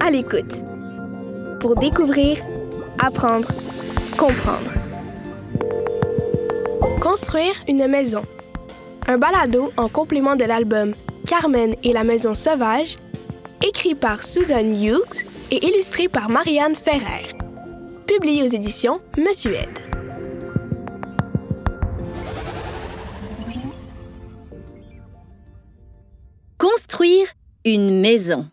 À l'écoute. Pour découvrir, apprendre, comprendre. Construire une maison. Un balado en complément de l'album Carmen et la maison sauvage, écrit par Susan Hughes et illustré par Marianne Ferrer. Publié aux éditions Monsieur Ed. Construire une maison.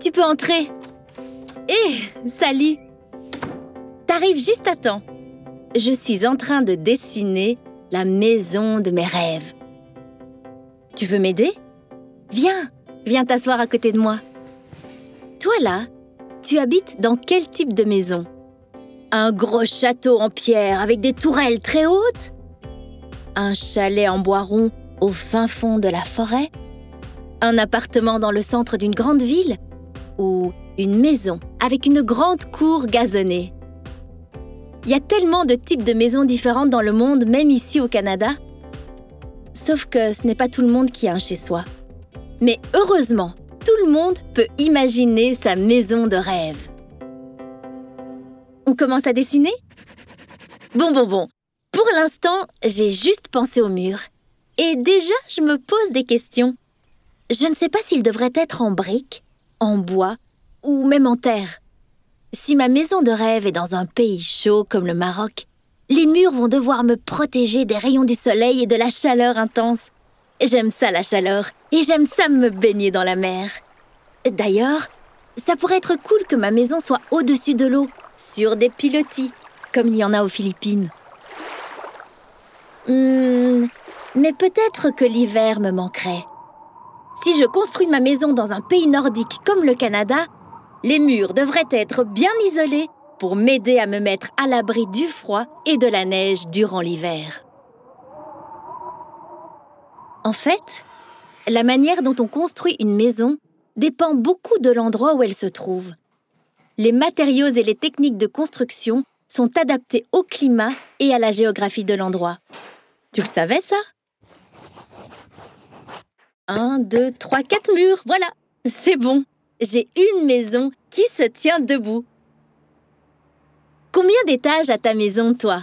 Tu peux entrer. Hé, salut. T'arrives juste à temps. Je suis en train de dessiner la maison de mes rêves. Tu veux m'aider? Viens, viens t'asseoir à côté de moi. Toi là, tu habites dans quel type de maison? Un gros château en pierre avec des tourelles très hautes? Un chalet en bois rond au fin fond de la forêt? Un appartement dans le centre d'une grande ville? Ou une maison avec une grande cour gazonnée? Il y a tellement de types de maisons différentes dans le monde, même ici au Canada. Sauf que ce n'est pas tout le monde qui a un chez soi. Mais heureusement, tout le monde peut imaginer sa maison de rêve. On commence à dessiner? Bon, bon, bon. Pour l'instant, j'ai juste pensé au mur. Et déjà, je me pose des questions. Je ne sais pas s'il devrait être en briques, en bois ou même en terre. Si ma maison de rêve est dans un pays chaud comme le Maroc, les murs vont devoir me protéger des rayons du soleil et de la chaleur intense. J'aime ça la chaleur et j'aime ça me baigner dans la mer. D'ailleurs, ça pourrait être cool que ma maison soit au-dessus de l'eau, sur des pilotis, comme il y en a aux Philippines. Hmm, mais peut-être que l'hiver me manquerait. Si je construis ma maison dans un pays nordique comme le Canada, les murs devraient être bien isolés pour m'aider à me mettre à l'abri du froid et de la neige durant l'hiver. En fait, la manière dont on construit une maison dépend beaucoup de l'endroit où elle se trouve. Les matériaux et les techniques de construction sont adaptés au climat et à la géographie de l'endroit. Tu le savais ça? Un, deux, trois, quatre murs, voilà, c'est bon. J'ai une maison qui se tient debout. Combien d'étages a ta maison, toi?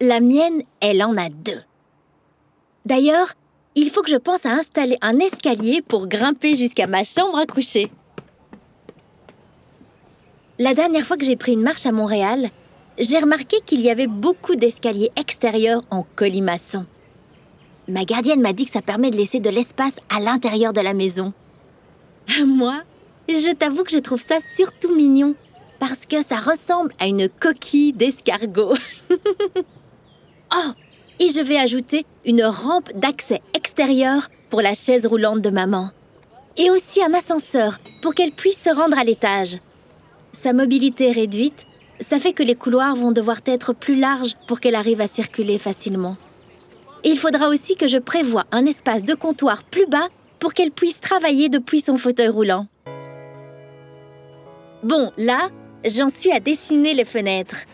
La mienne, elle en a deux. D'ailleurs, il faut que je pense à installer un escalier pour grimper jusqu'à ma chambre à coucher. La dernière fois que j'ai pris une marche à Montréal, j'ai remarqué qu'il y avait beaucoup d'escaliers extérieurs en colimaçon. Ma gardienne m'a dit que ça permet de laisser de l'espace à l'intérieur de la maison. Moi, je t'avoue que je trouve ça surtout mignon, parce que ça ressemble à une coquille d'escargot. oh, et je vais ajouter une rampe d'accès extérieur pour la chaise roulante de maman. Et aussi un ascenseur pour qu'elle puisse se rendre à l'étage. Sa mobilité réduite, ça fait que les couloirs vont devoir être plus larges pour qu'elle arrive à circuler facilement. Il faudra aussi que je prévoie un espace de comptoir plus bas pour qu'elle puisse travailler depuis son fauteuil roulant. Bon, là, j'en suis à dessiner les fenêtres.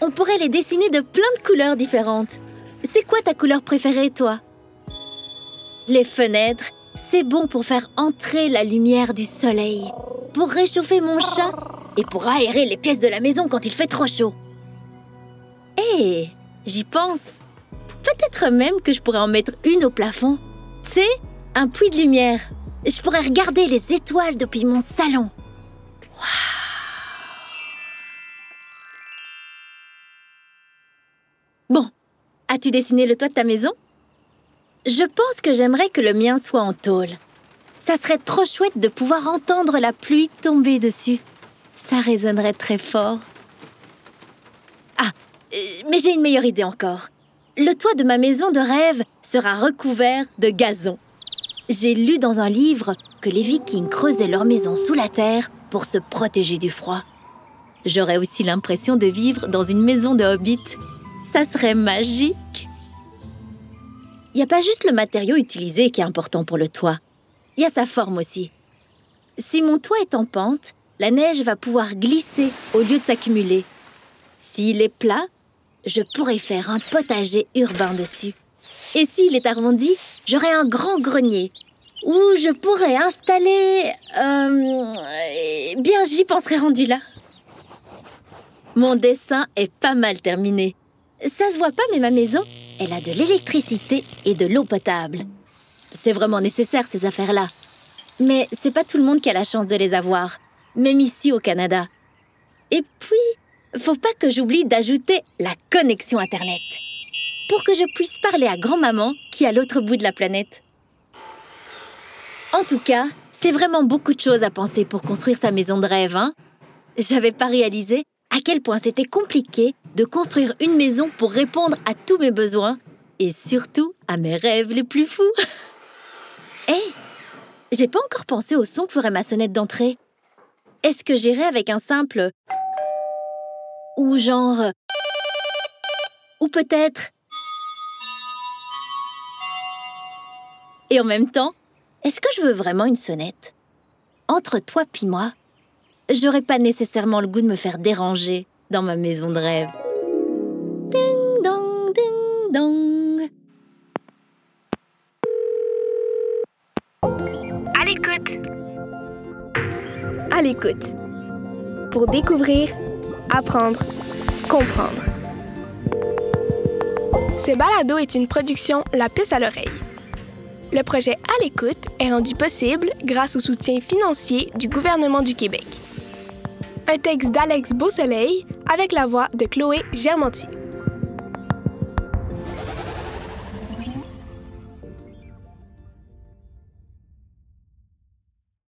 On pourrait les dessiner de plein de couleurs différentes. C'est quoi ta couleur préférée, toi? Les fenêtres, c'est bon pour faire entrer la lumière du soleil, pour réchauffer mon chat et pour aérer les pièces de la maison quand il fait trop chaud. Hé, j'y pense. Peut-être même que je pourrais en mettre une au plafond. Sais, un puits de lumière. Je pourrais regarder les étoiles depuis mon salon. Bon, as-tu dessiné le toit de ta maison? Je pense que j'aimerais que le mien soit en tôle. Ça serait trop chouette de pouvoir entendre la pluie tomber dessus. Ça résonnerait très fort. Ah, euh, mais j'ai une meilleure idée encore. Le toit de ma maison de rêve sera recouvert de gazon. J'ai lu dans un livre que les Vikings creusaient leur maison sous la terre pour se protéger du froid. J'aurais aussi l'impression de vivre dans une maison de hobbit. Ça serait magique. Il n'y a pas juste le matériau utilisé qui est important pour le toit. Il y a sa forme aussi. Si mon toit est en pente, la neige va pouvoir glisser au lieu de s'accumuler. S'il est plat, je pourrais faire un potager urbain dessus. Et s'il est arrondi, j'aurai un grand grenier où je pourrais installer... Euh, bien, j'y penserai rendu là. Mon dessin est pas mal terminé. Ça se voit pas, mais ma maison, elle a de l'électricité et de l'eau potable. C'est vraiment nécessaire, ces affaires-là. Mais c'est pas tout le monde qui a la chance de les avoir, même ici au Canada. Et puis, faut pas que j'oublie d'ajouter la connexion Internet pour que je puisse parler à grand-maman qui est à l'autre bout de la planète. En tout cas, c'est vraiment beaucoup de choses à penser pour construire sa maison de rêve, hein J'avais pas réalisé à quel point c'était compliqué de construire une maison pour répondre à tous mes besoins et surtout à mes rêves les plus fous. Hé J'ai pas encore pensé au son que ferait ma sonnette d'entrée. Est-ce que j'irai avec un simple ou genre ou peut-être Et en même temps, est-ce que je veux vraiment une sonnette? Entre toi puis moi, j'aurais pas nécessairement le goût de me faire déranger dans ma maison de rêve. Ding dong, ding dong. À l'écoute. À l'écoute. Pour découvrir, apprendre, comprendre. Ce balado est une production La Piste à l'oreille. Le projet À l'écoute est rendu possible grâce au soutien financier du gouvernement du Québec. Un texte d'Alex Beausoleil avec la voix de Chloé Germantier.